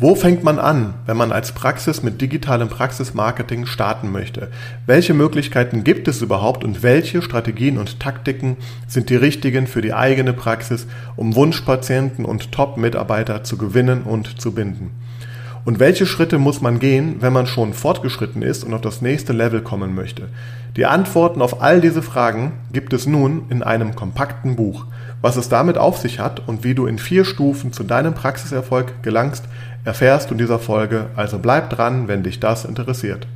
Wo fängt man an, wenn man als Praxis mit digitalem Praxismarketing starten möchte? Welche Möglichkeiten gibt es überhaupt und welche Strategien und Taktiken sind die richtigen für die eigene Praxis, um Wunschpatienten und Top-Mitarbeiter zu gewinnen und zu binden? Und welche Schritte muss man gehen, wenn man schon fortgeschritten ist und auf das nächste Level kommen möchte? Die Antworten auf all diese Fragen gibt es nun in einem kompakten Buch. Was es damit auf sich hat und wie du in vier Stufen zu deinem Praxiserfolg gelangst, erfährst du in dieser Folge, also bleib dran, wenn dich das interessiert.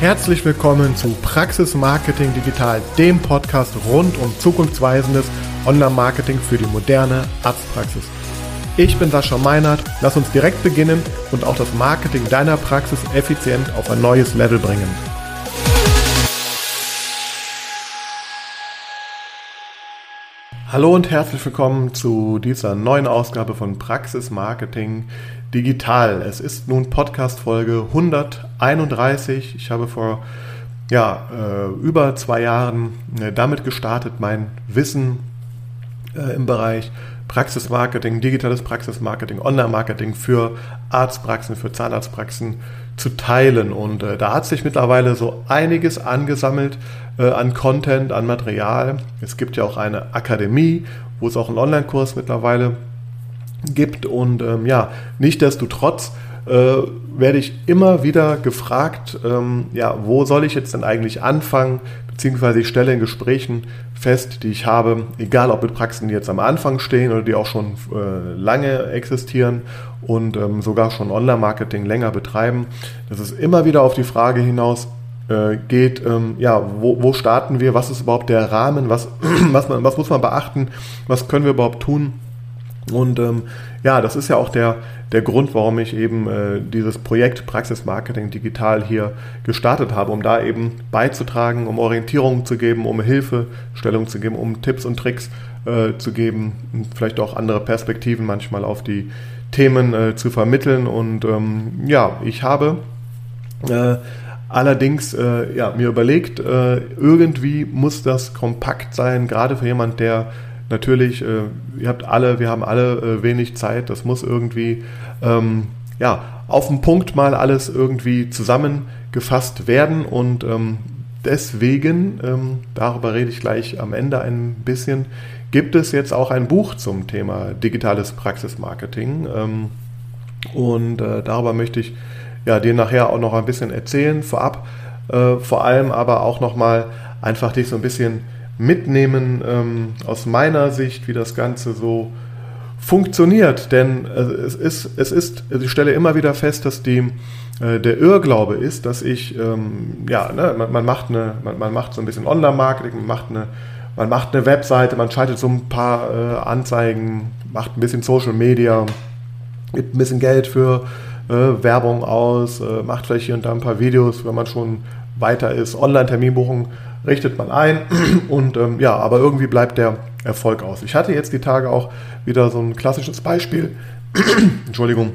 Herzlich willkommen zu Praxis Marketing Digital, dem Podcast rund um zukunftsweisendes Online-Marketing für die moderne Arztpraxis. Ich bin Sascha Meinert. Lass uns direkt beginnen und auch das Marketing deiner Praxis effizient auf ein neues Level bringen. Hallo und herzlich willkommen zu dieser neuen Ausgabe von Praxis Marketing Digital. Es ist nun Podcast Folge 131. Ich habe vor ja, äh, über zwei Jahren äh, damit gestartet, mein Wissen äh, im Bereich Praxismarketing, digitales Praxismarketing, Online-Marketing für Arztpraxen, für Zahnarztpraxen zu teilen. Und äh, da hat sich mittlerweile so einiges angesammelt äh, an Content, an Material. Es gibt ja auch eine Akademie, wo es auch einen Online-Kurs mittlerweile gibt. Und ähm, ja, nichtdestotrotz äh, werde ich immer wieder gefragt, ähm, ja, wo soll ich jetzt denn eigentlich anfangen? Beziehungsweise ich stelle in Gesprächen fest, die ich habe, egal ob mit Praxen, die jetzt am Anfang stehen oder die auch schon äh, lange existieren und ähm, sogar schon Online-Marketing länger betreiben, dass es immer wieder auf die Frage hinaus äh, geht, ähm, ja, wo, wo starten wir, was ist überhaupt der Rahmen, was, was, man, was muss man beachten, was können wir überhaupt tun? Und ähm, ja, das ist ja auch der, der Grund, warum ich eben äh, dieses Projekt Praxismarketing Digital hier gestartet habe, um da eben beizutragen, um Orientierung zu geben, um Hilfestellung zu geben, um Tipps und Tricks äh, zu geben, vielleicht auch andere Perspektiven manchmal auf die Themen äh, zu vermitteln. Und ähm, ja, ich habe äh, allerdings äh, ja, mir überlegt, äh, irgendwie muss das kompakt sein, gerade für jemand, der natürlich, äh, ihr habt alle, wir haben alle äh, wenig Zeit, das muss irgendwie ähm, ja, auf den Punkt mal alles irgendwie zusammengefasst werden. Und ähm, deswegen, ähm, darüber rede ich gleich am Ende ein bisschen, gibt es jetzt auch ein Buch zum Thema digitales Praxismarketing. Ähm, und äh, darüber möchte ich ja, dir nachher auch noch ein bisschen erzählen vorab, äh, vor allem aber auch nochmal einfach dich so ein bisschen mitnehmen ähm, aus meiner Sicht, wie das Ganze so funktioniert. Denn äh, es ist, es ist, ich stelle immer wieder fest, dass die, äh, der Irrglaube ist, dass ich, ähm, ja, ne, man, man, macht eine, man, man, macht so ein bisschen Online-Marketing, man macht eine, man macht eine Webseite, man schaltet so ein paar äh, Anzeigen, macht ein bisschen Social Media, gibt ein bisschen Geld für äh, Werbung aus, äh, macht vielleicht hier und da ein paar Videos, wenn man schon weiter ist, Online-Terminbuchung richtet man ein. Und ähm, ja, aber irgendwie bleibt der Erfolg aus. Ich hatte jetzt die Tage auch wieder so ein klassisches Beispiel, Entschuldigung,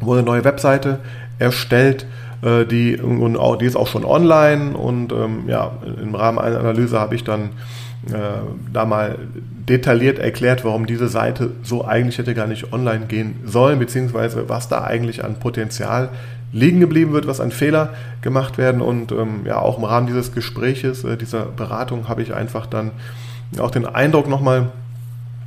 wo eine neue Webseite erstellt, äh, die, und auch, die ist auch schon online. Und ähm, ja, im Rahmen einer Analyse habe ich dann äh, da mal detailliert erklärt, warum diese Seite so eigentlich hätte gar nicht online gehen sollen, beziehungsweise was da eigentlich an Potenzial liegen geblieben wird, was an Fehler gemacht werden. Und ähm, ja, auch im Rahmen dieses Gespräches, äh, dieser Beratung, habe ich einfach dann auch den Eindruck nochmal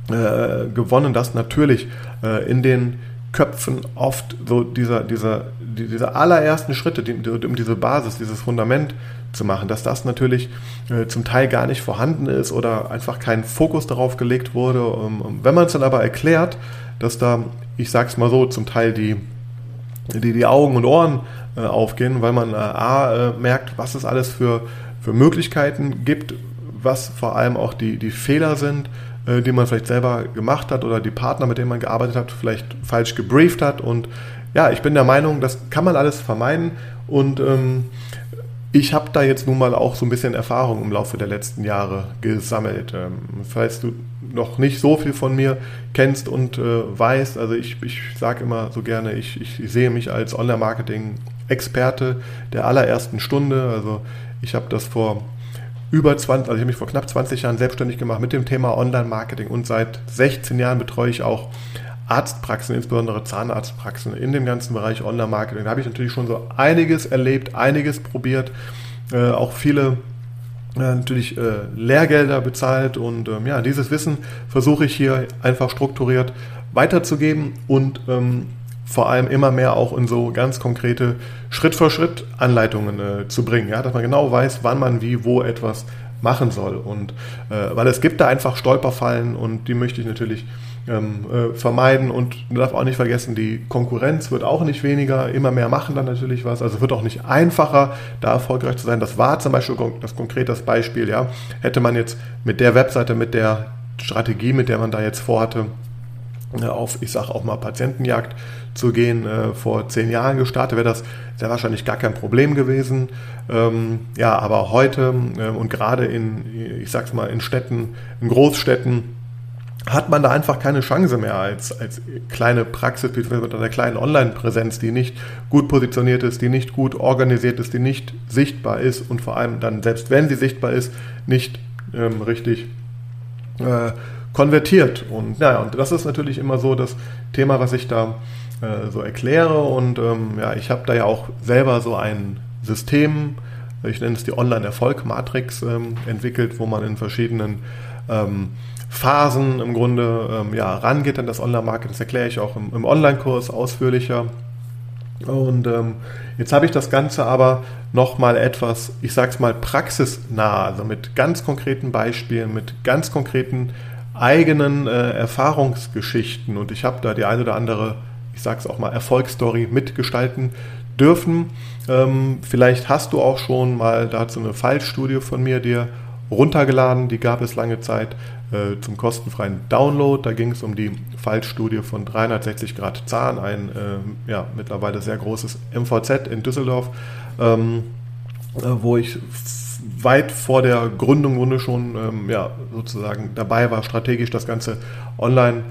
äh, gewonnen, dass natürlich äh, in den Köpfen oft so dieser, dieser, die, diese allerersten Schritte, die, um diese Basis, dieses Fundament zu machen, dass das natürlich äh, zum Teil gar nicht vorhanden ist oder einfach kein Fokus darauf gelegt wurde. Um, um, wenn man es dann aber erklärt, dass da, ich sag's mal so, zum Teil die die, die Augen und Ohren äh, aufgehen, weil man äh, A, äh, merkt, was es alles für, für Möglichkeiten gibt, was vor allem auch die, die Fehler sind, äh, die man vielleicht selber gemacht hat oder die Partner, mit denen man gearbeitet hat, vielleicht falsch gebrieft hat. Und ja, ich bin der Meinung, das kann man alles vermeiden. Und ähm, ich habe da jetzt nun mal auch so ein bisschen Erfahrung im Laufe der letzten Jahre gesammelt. Ähm, falls du noch nicht so viel von mir kennst und äh, weißt, also ich, ich sage immer so gerne, ich, ich sehe mich als Online-Marketing-Experte der allerersten Stunde. Also ich habe das vor über 20, also ich habe mich vor knapp 20 Jahren selbstständig gemacht mit dem Thema Online-Marketing und seit 16 Jahren betreue ich auch Arztpraxen, insbesondere Zahnarztpraxen in dem ganzen Bereich Online-Marketing. Da habe ich natürlich schon so einiges erlebt, einiges probiert, äh, auch viele äh, natürlich äh, Lehrgelder bezahlt und ähm, ja, dieses Wissen versuche ich hier einfach strukturiert weiterzugeben und ähm, vor allem immer mehr auch in so ganz konkrete Schritt-für-Schritt-Anleitungen äh, zu bringen, ja, dass man genau weiß, wann man wie, wo etwas machen soll. Und äh, weil es gibt da einfach Stolperfallen und die möchte ich natürlich ähm, äh, vermeiden. Und man darf auch nicht vergessen, die Konkurrenz wird auch nicht weniger, immer mehr machen dann natürlich was. Also wird auch nicht einfacher, da erfolgreich zu sein. Das war zum Beispiel das konkrete Beispiel, ja. Hätte man jetzt mit der Webseite, mit der Strategie, mit der man da jetzt vorhatte, äh, auf, ich sage auch mal, Patientenjagd zu gehen, äh, vor zehn Jahren gestartet, wäre das sehr wahrscheinlich gar kein Problem gewesen. Ähm, ja, aber heute äh, und gerade in, ich sag's mal, in Städten, in Großstädten, hat man da einfach keine Chance mehr als, als kleine Praxis mit einer kleinen Online-Präsenz, die nicht gut positioniert ist, die nicht gut organisiert ist, die nicht sichtbar ist und vor allem dann, selbst wenn sie sichtbar ist, nicht ähm, richtig äh, konvertiert. Und naja, und das ist natürlich immer so das Thema, was ich da äh, so erkläre. Und ähm, ja, ich habe da ja auch selber so ein System, ich nenne es die Online-Erfolg-Matrix, ähm, entwickelt, wo man in verschiedenen ähm, Phasen im Grunde ähm, ja, rangeht an das Online-Marketing. Das erkläre ich auch im, im Online-Kurs ausführlicher. Und ähm, jetzt habe ich das Ganze aber nochmal etwas, ich sage es mal, praxisnah, also mit ganz konkreten Beispielen, mit ganz konkreten eigenen äh, Erfahrungsgeschichten. Und ich habe da die eine oder andere, ich sage es auch mal, Erfolgsstory mitgestalten dürfen. Ähm, vielleicht hast du auch schon mal dazu eine Fallstudie von mir dir runtergeladen, die gab es lange Zeit äh, zum kostenfreien Download. Da ging es um die Fallstudie von 360 Grad Zahn, ein äh, ja, mittlerweile sehr großes MVZ in Düsseldorf, ähm, äh, wo ich weit vor der Gründung Grunde schon ähm, ja, sozusagen dabei war, strategisch das ganze Online-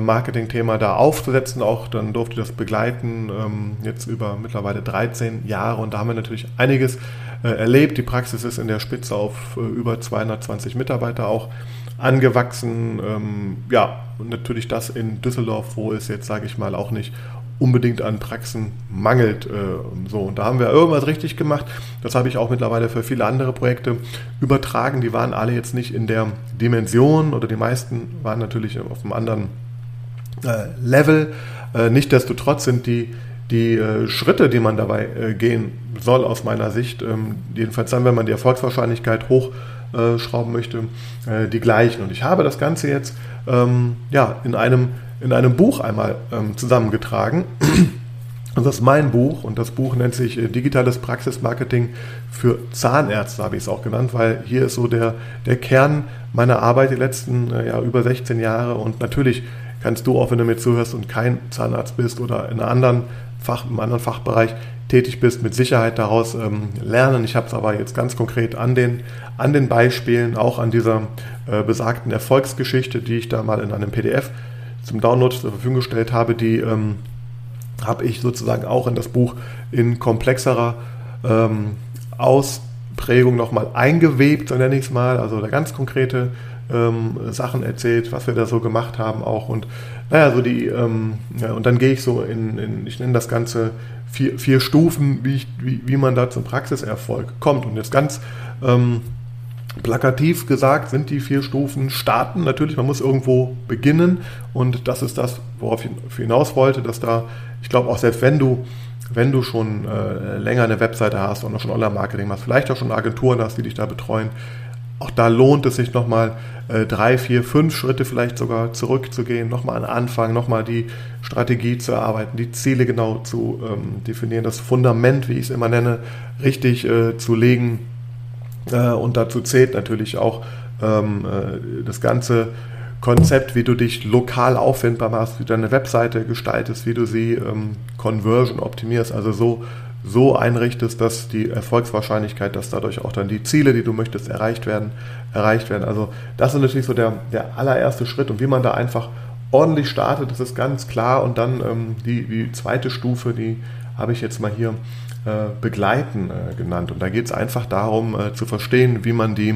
Marketing-Thema da aufzusetzen. Auch dann durfte ich das begleiten, ähm, jetzt über mittlerweile 13 Jahre. Und da haben wir natürlich einiges äh, erlebt. Die Praxis ist in der Spitze auf äh, über 220 Mitarbeiter auch angewachsen. Ähm, ja, und natürlich das in Düsseldorf, wo es jetzt, sage ich mal, auch nicht unbedingt an Praxen mangelt. Äh, so, und da haben wir irgendwas richtig gemacht. Das habe ich auch mittlerweile für viele andere Projekte übertragen. Die waren alle jetzt nicht in der Dimension oder die meisten waren natürlich auf einem anderen äh, Level. Äh, Nichtsdestotrotz sind die die äh, Schritte, die man dabei gehen soll, aus meiner Sicht, ähm, jedenfalls dann, wenn man die Erfolgswahrscheinlichkeit hochschrauben möchte, die gleichen. Und ich habe das Ganze jetzt ähm, ja, in, einem, in einem Buch einmal ähm, zusammengetragen. Und das ist mein Buch und das Buch nennt sich Digitales Praxismarketing für Zahnärzte, habe ich es auch genannt, weil hier ist so der, der Kern meiner Arbeit die letzten ja, über 16 Jahre und natürlich kannst du auch, wenn du mir zuhörst und kein Zahnarzt bist oder in einer anderen Fach, im anderen Fachbereich tätig bist, mit Sicherheit daraus ähm, lernen. Ich habe es aber jetzt ganz konkret an den, an den Beispielen, auch an dieser äh, besagten Erfolgsgeschichte, die ich da mal in einem PDF zum Download zur Verfügung gestellt habe, die ähm, habe ich sozusagen auch in das Buch in komplexerer ähm, Ausprägung nochmal eingewebt, so nenne ich es mal. Also da ganz konkrete ähm, Sachen erzählt, was wir da so gemacht haben auch. Und naja, so die, ähm, ja, und dann gehe ich so in, in, ich nenne das Ganze vier, vier Stufen, wie, ich, wie, wie man da zum Praxiserfolg kommt. Und jetzt ganz ähm, plakativ gesagt sind die vier Stufen starten. Natürlich, man muss irgendwo beginnen. Und das ist das, worauf ich hinaus wollte, dass da, ich glaube auch selbst wenn du wenn du schon äh, länger eine Webseite hast und auch schon Online-Marketing machst, vielleicht auch schon Agenturen hast, die dich da betreuen, auch da lohnt es sich nochmal äh, drei, vier, fünf Schritte vielleicht sogar zurückzugehen, nochmal an Anfang, nochmal die Strategie zu erarbeiten, die Ziele genau zu ähm, definieren, das Fundament, wie ich es immer nenne, richtig äh, zu legen. Äh, und dazu zählt natürlich auch ähm, äh, das ganze Konzept, wie du dich lokal auffindbar machst, wie du deine Webseite gestaltest, wie du sie ähm, Conversion optimierst, also so so einrichtest, dass die Erfolgswahrscheinlichkeit, dass dadurch auch dann die Ziele, die du möchtest, erreicht werden, erreicht werden. Also das ist natürlich so der, der allererste Schritt und wie man da einfach ordentlich startet, das ist ganz klar und dann ähm, die, die zweite Stufe, die habe ich jetzt mal hier äh, begleiten äh, genannt. Und da geht es einfach darum äh, zu verstehen, wie man die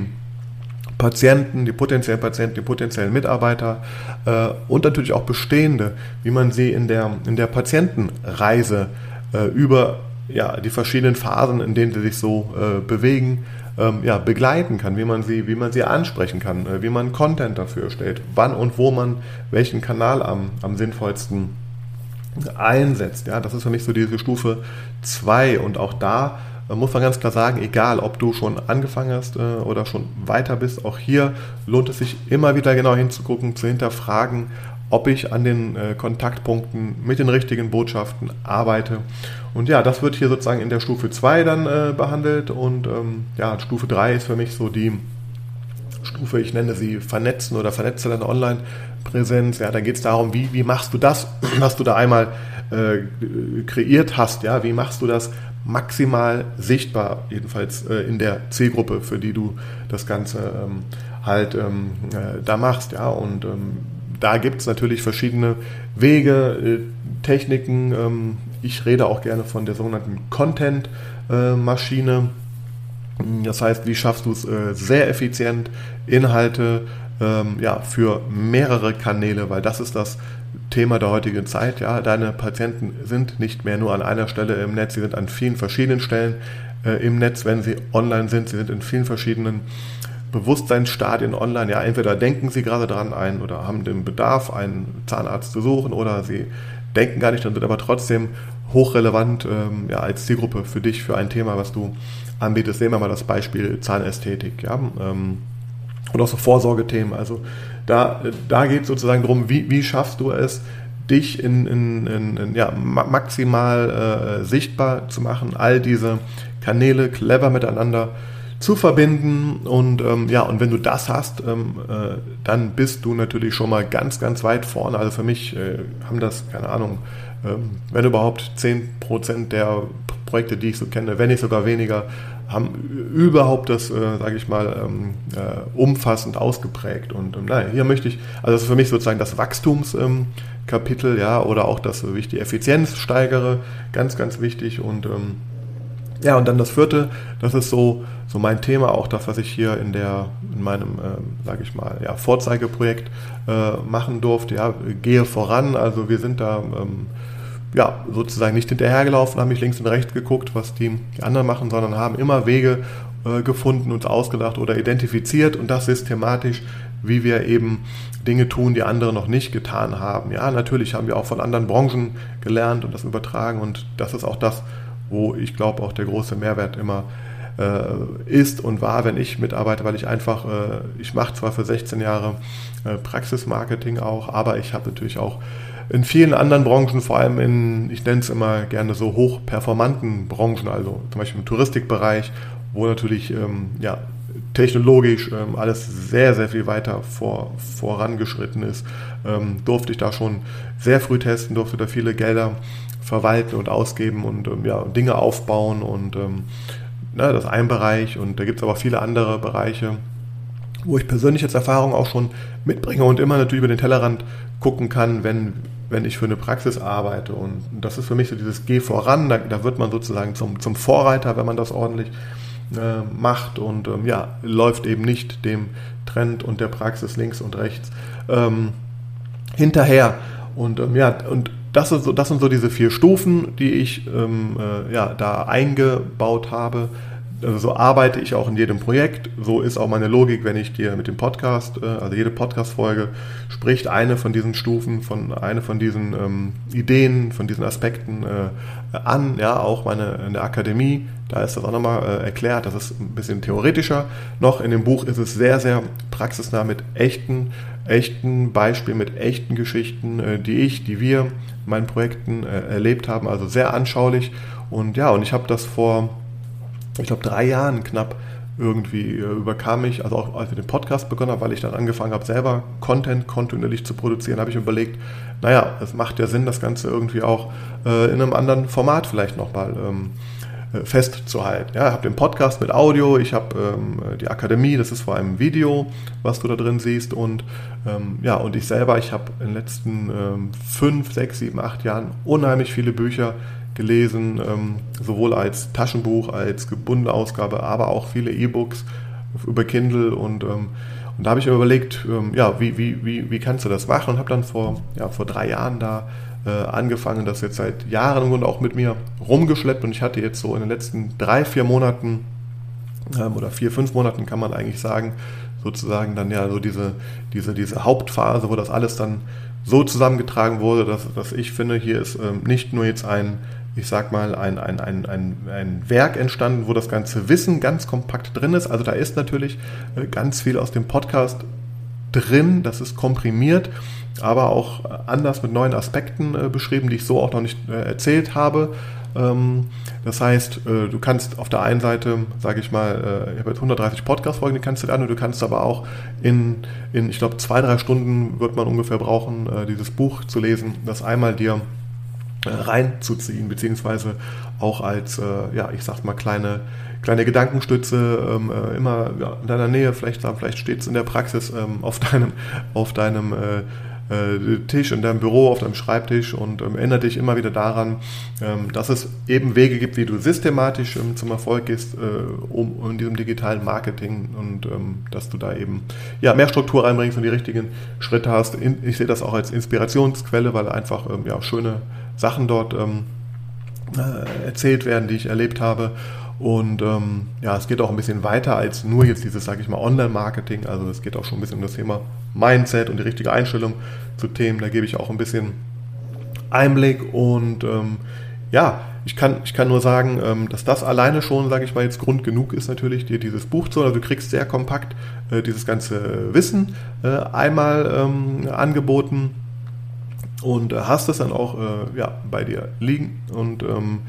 Patienten, die potenziellen Patienten, die potenziellen Mitarbeiter äh, und natürlich auch bestehende, wie man sie in der, in der Patientenreise äh, über ja, die verschiedenen Phasen, in denen sie sich so äh, bewegen, ähm, ja, begleiten kann, wie man sie, wie man sie ansprechen kann, äh, wie man Content dafür stellt, wann und wo man welchen Kanal am, am sinnvollsten einsetzt. Ja, das ist für mich so diese Stufe 2 und auch da muss man ganz klar sagen, egal ob du schon angefangen hast äh, oder schon weiter bist, auch hier lohnt es sich immer wieder genau hinzugucken, zu hinterfragen, ob ich an den äh, Kontaktpunkten mit den richtigen Botschaften arbeite. Und ja, das wird hier sozusagen in der Stufe 2 dann äh, behandelt und ähm, ja, Stufe 3 ist für mich so die Stufe, ich nenne sie Vernetzen oder Vernetze deine Online-Präsenz. Ja, da geht es darum, wie, wie machst du das, was du da einmal äh, kreiert hast, ja, wie machst du das maximal sichtbar, jedenfalls äh, in der Zielgruppe, für die du das Ganze ähm, halt ähm, äh, da machst, ja, und ähm, da gibt es natürlich verschiedene Wege, äh, Techniken. Ähm, ich rede auch gerne von der sogenannten Content-Maschine. Das heißt, wie schaffst du es äh, sehr effizient, Inhalte ähm, ja, für mehrere Kanäle, weil das ist das Thema der heutigen Zeit. Ja, deine Patienten sind nicht mehr nur an einer Stelle im Netz, sie sind an vielen verschiedenen Stellen äh, im Netz, wenn sie online sind. Sie sind in vielen verschiedenen Bewusstseinsstadien online. Ja, entweder denken sie gerade dran ein oder haben den Bedarf, einen Zahnarzt zu suchen, oder sie denken gar nicht dran, sind aber trotzdem hochrelevant ähm, ja, als Zielgruppe für dich, für ein Thema, was du anbietest. Nehmen wir mal das Beispiel Zahnästhetik. Ja, ähm, und auch so Vorsorgethemen. Also da, da geht es sozusagen darum, wie, wie schaffst du es, dich in, in, in, in ja, maximal äh, sichtbar zu machen, all diese Kanäle clever miteinander zu verbinden und ähm, ja, und wenn du das hast, ähm, äh, dann bist du natürlich schon mal ganz, ganz weit vorne. Also für mich äh, haben das, keine Ahnung, ähm, wenn überhaupt 10% der Projekte, die ich so kenne, wenn nicht sogar weniger, haben überhaupt das, äh, sage ich mal, ähm, äh, umfassend ausgeprägt. Und ähm, naja, hier möchte ich, also das ist für mich sozusagen das Wachstumskapitel, ähm, ja, oder auch das, wie ich die Effizienz steigere, ganz, ganz wichtig. Und ähm, ja, und dann das vierte, das ist so, so mein Thema, auch das, was ich hier in der, in meinem, ähm, sage ich mal, ja, Vorzeigeprojekt äh, machen durfte. Ja, gehe voran. Also wir sind da ähm, ja, sozusagen nicht hinterhergelaufen, haben nicht links und rechts geguckt, was die, die anderen machen, sondern haben immer Wege äh, gefunden, uns ausgedacht oder identifiziert und das systematisch, wie wir eben Dinge tun, die andere noch nicht getan haben. Ja, natürlich haben wir auch von anderen Branchen gelernt und das übertragen und das ist auch das, wo ich glaube auch der große Mehrwert immer äh, ist und war, wenn ich mitarbeite, weil ich einfach, äh, ich mache zwar für 16 Jahre äh, Praxismarketing auch, aber ich habe natürlich auch in vielen anderen Branchen, vor allem in, ich nenne es immer gerne so hochperformanten Branchen, also zum Beispiel im Touristikbereich, wo natürlich ähm, ja, technologisch ähm, alles sehr, sehr viel weiter vor, vorangeschritten ist, ähm, durfte ich da schon sehr früh testen, durfte da viele Gelder verwalten und ausgeben und ähm, ja, Dinge aufbauen und ähm, na, das ist ein Bereich und da gibt es aber viele andere Bereiche, wo ich persönlich als Erfahrung auch schon mitbringe und immer natürlich über den Tellerrand gucken kann, wenn wenn ich für eine Praxis arbeite. Und das ist für mich so dieses Geh voran, da, da wird man sozusagen zum, zum Vorreiter, wenn man das ordentlich äh, macht und ähm, ja, läuft eben nicht dem Trend und der Praxis links und rechts ähm, hinterher. Und ähm, ja, und das, so, das sind so diese vier Stufen, die ich ähm, äh, ja, da eingebaut habe also so arbeite ich auch in jedem Projekt. So ist auch meine Logik, wenn ich dir mit dem Podcast, äh, also jede Podcast-Folge spricht eine von diesen Stufen, von eine von diesen ähm, Ideen, von diesen Aspekten äh, an. Ja, auch meine in der Akademie, da ist das auch nochmal äh, erklärt. Das ist ein bisschen theoretischer. Noch in dem Buch ist es sehr, sehr praxisnah mit echten, echten Beispielen, mit echten Geschichten, äh, die ich, die wir in meinen Projekten äh, erlebt haben. Also sehr anschaulich. Und ja, und ich habe das vor ich glaube, drei Jahren knapp irgendwie äh, überkam ich, also auch als ich den Podcast begonnen habe, weil ich dann angefangen habe, selber Content kontinuierlich zu produzieren, habe ich überlegt, naja, es macht ja Sinn, das Ganze irgendwie auch äh, in einem anderen Format vielleicht nochmal ähm, äh, festzuhalten. Ja, ich habe den Podcast mit Audio, ich habe ähm, die Akademie, das ist vor allem Video, was du da drin siehst und ähm, ja, und ich selber, ich habe in den letzten ähm, fünf, sechs, sieben, acht Jahren unheimlich viele Bücher gelesen, ähm, sowohl als Taschenbuch, als gebundene Ausgabe, aber auch viele E-Books über Kindle und ähm, und da habe ich mir überlegt, ähm, ja, wie, wie, wie, wie kannst du das machen? Und habe dann vor, ja, vor drei Jahren da äh, angefangen, das jetzt seit Jahren und auch mit mir rumgeschleppt. Und ich hatte jetzt so in den letzten drei, vier Monaten ähm, oder vier, fünf Monaten kann man eigentlich sagen, sozusagen dann ja so diese, diese, diese Hauptphase, wo das alles dann so zusammengetragen wurde, dass, dass ich finde, hier ist ähm, nicht nur jetzt ein ich sag mal, ein, ein, ein, ein, ein Werk entstanden, wo das ganze Wissen ganz kompakt drin ist. Also da ist natürlich äh, ganz viel aus dem Podcast drin, das ist komprimiert, aber auch anders mit neuen Aspekten äh, beschrieben, die ich so auch noch nicht äh, erzählt habe. Ähm, das heißt, äh, du kannst auf der einen Seite, sage ich mal, äh, ich habe jetzt 130 Podcast-Folgen, die kannst du an und du kannst aber auch in, in ich glaube, zwei, drei Stunden wird man ungefähr brauchen, äh, dieses Buch zu lesen, das einmal dir reinzuziehen, beziehungsweise auch als, äh, ja, ich sag mal, kleine, kleine Gedankenstütze ähm, äh, immer ja, in deiner Nähe, vielleicht, vielleicht steht es in der Praxis ähm, auf deinem, auf deinem äh, Tisch, in deinem Büro, auf deinem Schreibtisch und ähm, erinnere dich immer wieder daran, ähm, dass es eben Wege gibt, wie du systematisch ähm, zum Erfolg gehst, äh, um in diesem digitalen Marketing und ähm, dass du da eben ja, mehr Struktur reinbringst und die richtigen Schritte hast. In, ich sehe das auch als Inspirationsquelle, weil einfach ähm, ja, schöne Sachen dort ähm, äh, erzählt werden, die ich erlebt habe. Und ähm, ja, es geht auch ein bisschen weiter als nur jetzt dieses, sage ich mal, Online-Marketing. Also es geht auch schon ein bisschen um das Thema Mindset und die richtige Einstellung zu Themen. Da gebe ich auch ein bisschen Einblick und ähm, ja, ich kann, ich kann nur sagen, ähm, dass das alleine schon, sage ich mal, jetzt Grund genug ist natürlich, dir dieses Buch zu, also du kriegst sehr kompakt äh, dieses ganze Wissen äh, einmal ähm, angeboten und äh, hast es dann auch äh, ja, bei dir liegen und ähm,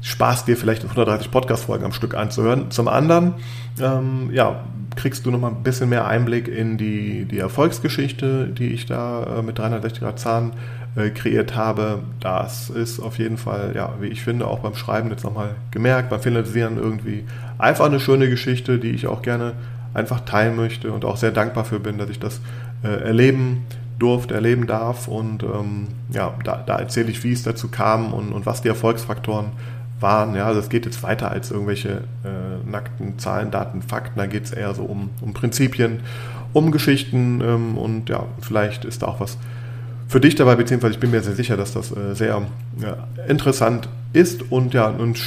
sparst dir vielleicht 130 Podcast-Folgen am Stück anzuhören. Zum anderen, ähm, ja, kriegst du nochmal ein bisschen mehr Einblick in die, die Erfolgsgeschichte, die ich da äh, mit 360 Grad Zahn äh, kreiert habe. Das ist auf jeden Fall, ja, wie ich finde, auch beim Schreiben jetzt nochmal gemerkt, beim Finalisieren irgendwie einfach eine schöne Geschichte, die ich auch gerne einfach teilen möchte und auch sehr dankbar für bin, dass ich das äh, erleben durfte, erleben darf. Und ähm, ja, da, da erzähle ich, wie es dazu kam und, und was die Erfolgsfaktoren waren. Ja, also es geht jetzt weiter als irgendwelche äh, nackten Zahlen, Daten, Fakten. Da geht es eher so um, um Prinzipien, um Geschichten ähm, und ja, vielleicht ist da auch was für dich dabei, beziehungsweise ich bin mir sehr sicher, dass das äh, sehr ja, interessant ist und ja, und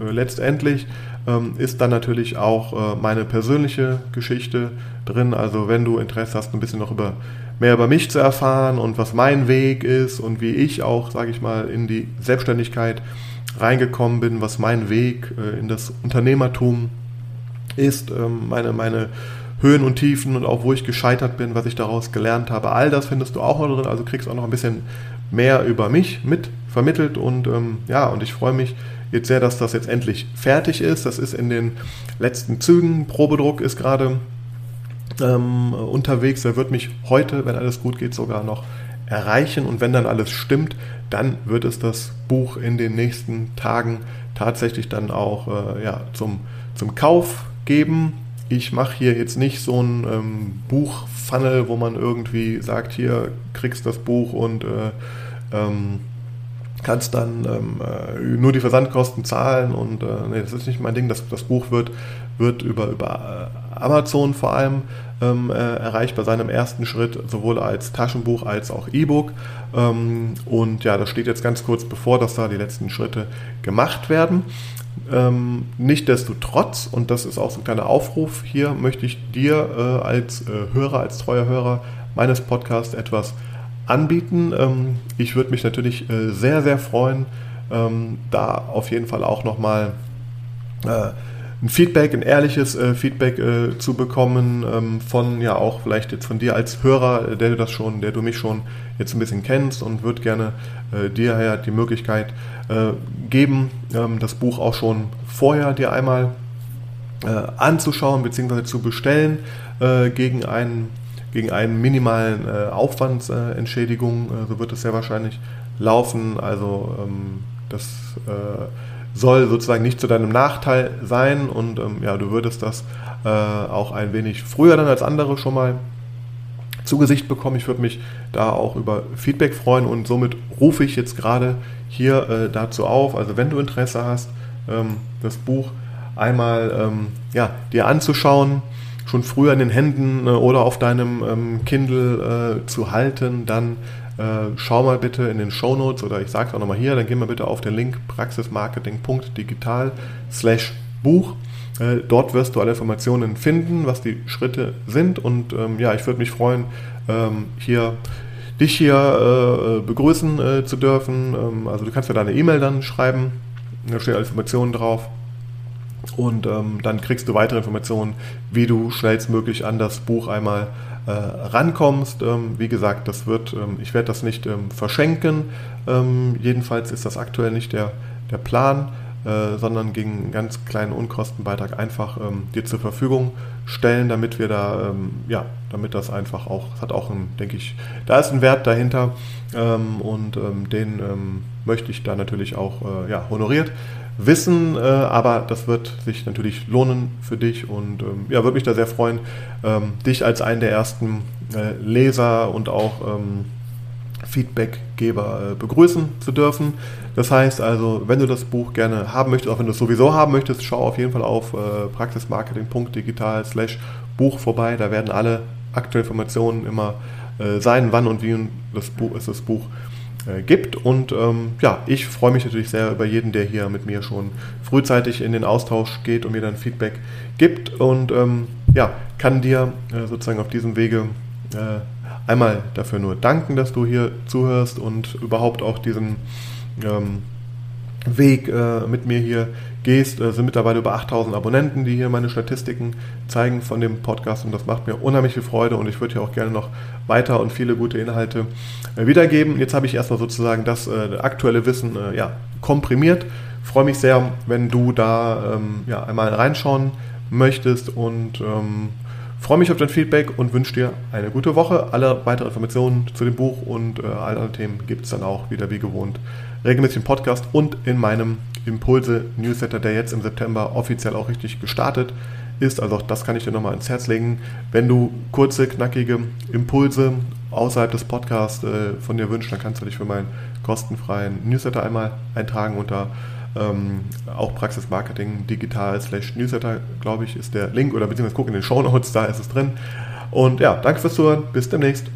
äh, letztendlich ähm, ist dann natürlich auch äh, meine persönliche Geschichte drin. Also wenn du Interesse hast, ein bisschen noch über mehr über mich zu erfahren und was mein Weg ist und wie ich auch, sage ich mal, in die Selbstständigkeit reingekommen bin, was mein Weg äh, in das Unternehmertum ist, ähm, meine, meine Höhen und Tiefen und auch wo ich gescheitert bin, was ich daraus gelernt habe. All das findest du auch noch drin, also kriegst auch noch ein bisschen mehr über mich mit vermittelt und ähm, ja, und ich freue mich jetzt sehr, dass das jetzt endlich fertig ist. Das ist in den letzten Zügen. Probedruck ist gerade ähm, unterwegs. Er wird mich heute, wenn alles gut geht, sogar noch erreichen. Und wenn dann alles stimmt, dann wird es das Buch in den nächsten Tagen tatsächlich dann auch äh, ja, zum, zum Kauf geben. Ich mache hier jetzt nicht so ein ähm, Buchfunnel, wo man irgendwie sagt, hier kriegst das Buch und äh, ähm, kannst dann ähm, äh, nur die Versandkosten zahlen und äh, nee, das ist nicht mein Ding. Das, das Buch wird, wird über, über äh, Amazon vor allem ähm, äh, erreicht bei seinem ersten Schritt, sowohl als Taschenbuch als auch E-Book. Ähm, und ja, das steht jetzt ganz kurz bevor, dass da die letzten Schritte gemacht werden. Ähm, Nichtsdestotrotz, und das ist auch so ein kleiner Aufruf hier, möchte ich dir äh, als äh, Hörer, als treuer Hörer meines Podcasts etwas anbieten. Ähm, ich würde mich natürlich äh, sehr, sehr freuen, ähm, da auf jeden Fall auch nochmal äh, ein Feedback, ein ehrliches äh, Feedback äh, zu bekommen ähm, von ja auch vielleicht jetzt von dir als Hörer, äh, der du das schon, der du mich schon jetzt ein bisschen kennst und würde gerne äh, dir ja die Möglichkeit äh, geben, ähm, das Buch auch schon vorher dir einmal äh, anzuschauen bzw. zu bestellen gegen einen gegen einen minimalen Aufwandsentschädigung, so wird es sehr wahrscheinlich laufen. Also ähm, das soll sozusagen nicht zu deinem Nachteil sein und ähm, ja, du würdest das äh, auch ein wenig früher dann als andere schon mal zu Gesicht bekommen. Ich würde mich da auch über Feedback freuen und somit rufe ich jetzt gerade hier äh, dazu auf. Also wenn du Interesse hast, ähm, das Buch einmal ähm, ja, dir anzuschauen, schon früher in den Händen äh, oder auf deinem ähm, Kindle äh, zu halten, dann äh, schau mal bitte in den Show Notes oder ich sage es auch nochmal hier, dann geh mal bitte auf den Link praxismarketing.digital slash Buch. Äh, dort wirst du alle Informationen finden, was die Schritte sind und ähm, ja, ich würde mich freuen, ähm, hier dich hier äh, begrüßen äh, zu dürfen. Ähm, also du kannst ja deine E-Mail dann schreiben, da stehen alle Informationen drauf. Und ähm, dann kriegst du weitere Informationen, wie du schnellstmöglich an das Buch einmal äh, rankommst. Ähm, wie gesagt, das wird, ähm, ich werde das nicht ähm, verschenken. Ähm, jedenfalls ist das aktuell nicht der, der Plan, äh, sondern gegen einen ganz kleinen Unkostenbeitrag einfach ähm, dir zur Verfügung stellen, damit wir da, ja, damit das einfach auch, es hat auch ein, denke ich, da ist ein Wert dahinter und den möchte ich da natürlich auch äh, ja, honoriert wissen, äh, aber das wird sich natürlich lohnen für dich und ähm, ja, würde mich da sehr freuen, ähm, dich als einen der ersten äh, Leser und auch ähm, Feedbackgeber äh, begrüßen zu dürfen. Das heißt also, wenn du das Buch gerne haben möchtest, auch wenn du es sowieso haben möchtest, schau auf jeden Fall auf äh, praxismarketing.digital slash Buch vorbei. Da werden alle aktuellen Informationen immer äh, sein, wann und wie das Buch ist das Buch gibt. Und ähm, ja, ich freue mich natürlich sehr über jeden, der hier mit mir schon frühzeitig in den Austausch geht und mir dann Feedback gibt. Und ähm, ja, kann dir äh, sozusagen auf diesem Wege äh, einmal dafür nur danken, dass du hier zuhörst und überhaupt auch diesen ähm, Weg äh, mit mir hier gehst. Es sind mittlerweile über 8000 Abonnenten, die hier meine Statistiken zeigen von dem Podcast und das macht mir unheimlich viel Freude und ich würde hier auch gerne noch weiter und viele gute Inhalte äh, wiedergeben. Jetzt habe ich erstmal sozusagen das äh, aktuelle Wissen äh, ja, komprimiert. Freue mich sehr, wenn du da ähm, ja, einmal reinschauen möchtest und ähm, freue mich auf dein Feedback und wünsche dir eine gute Woche. Alle weiteren Informationen zu dem Buch und äh, allen anderen Themen gibt es dann auch wieder wie gewohnt regelmäßig im Podcast und in meinem Impulse-Newsletter, der jetzt im September offiziell auch richtig gestartet ist. Also auch das kann ich dir nochmal ans Herz legen. Wenn du kurze, knackige Impulse außerhalb des Podcasts äh, von dir wünschst, dann kannst du dich für meinen kostenfreien Newsletter einmal eintragen unter ähm, auch Praxismarketing digital slash Newsletter, glaube ich, ist der Link oder beziehungsweise guck in den Show Notes, da ist es drin. Und ja, danke fürs Zuhören. Bis demnächst.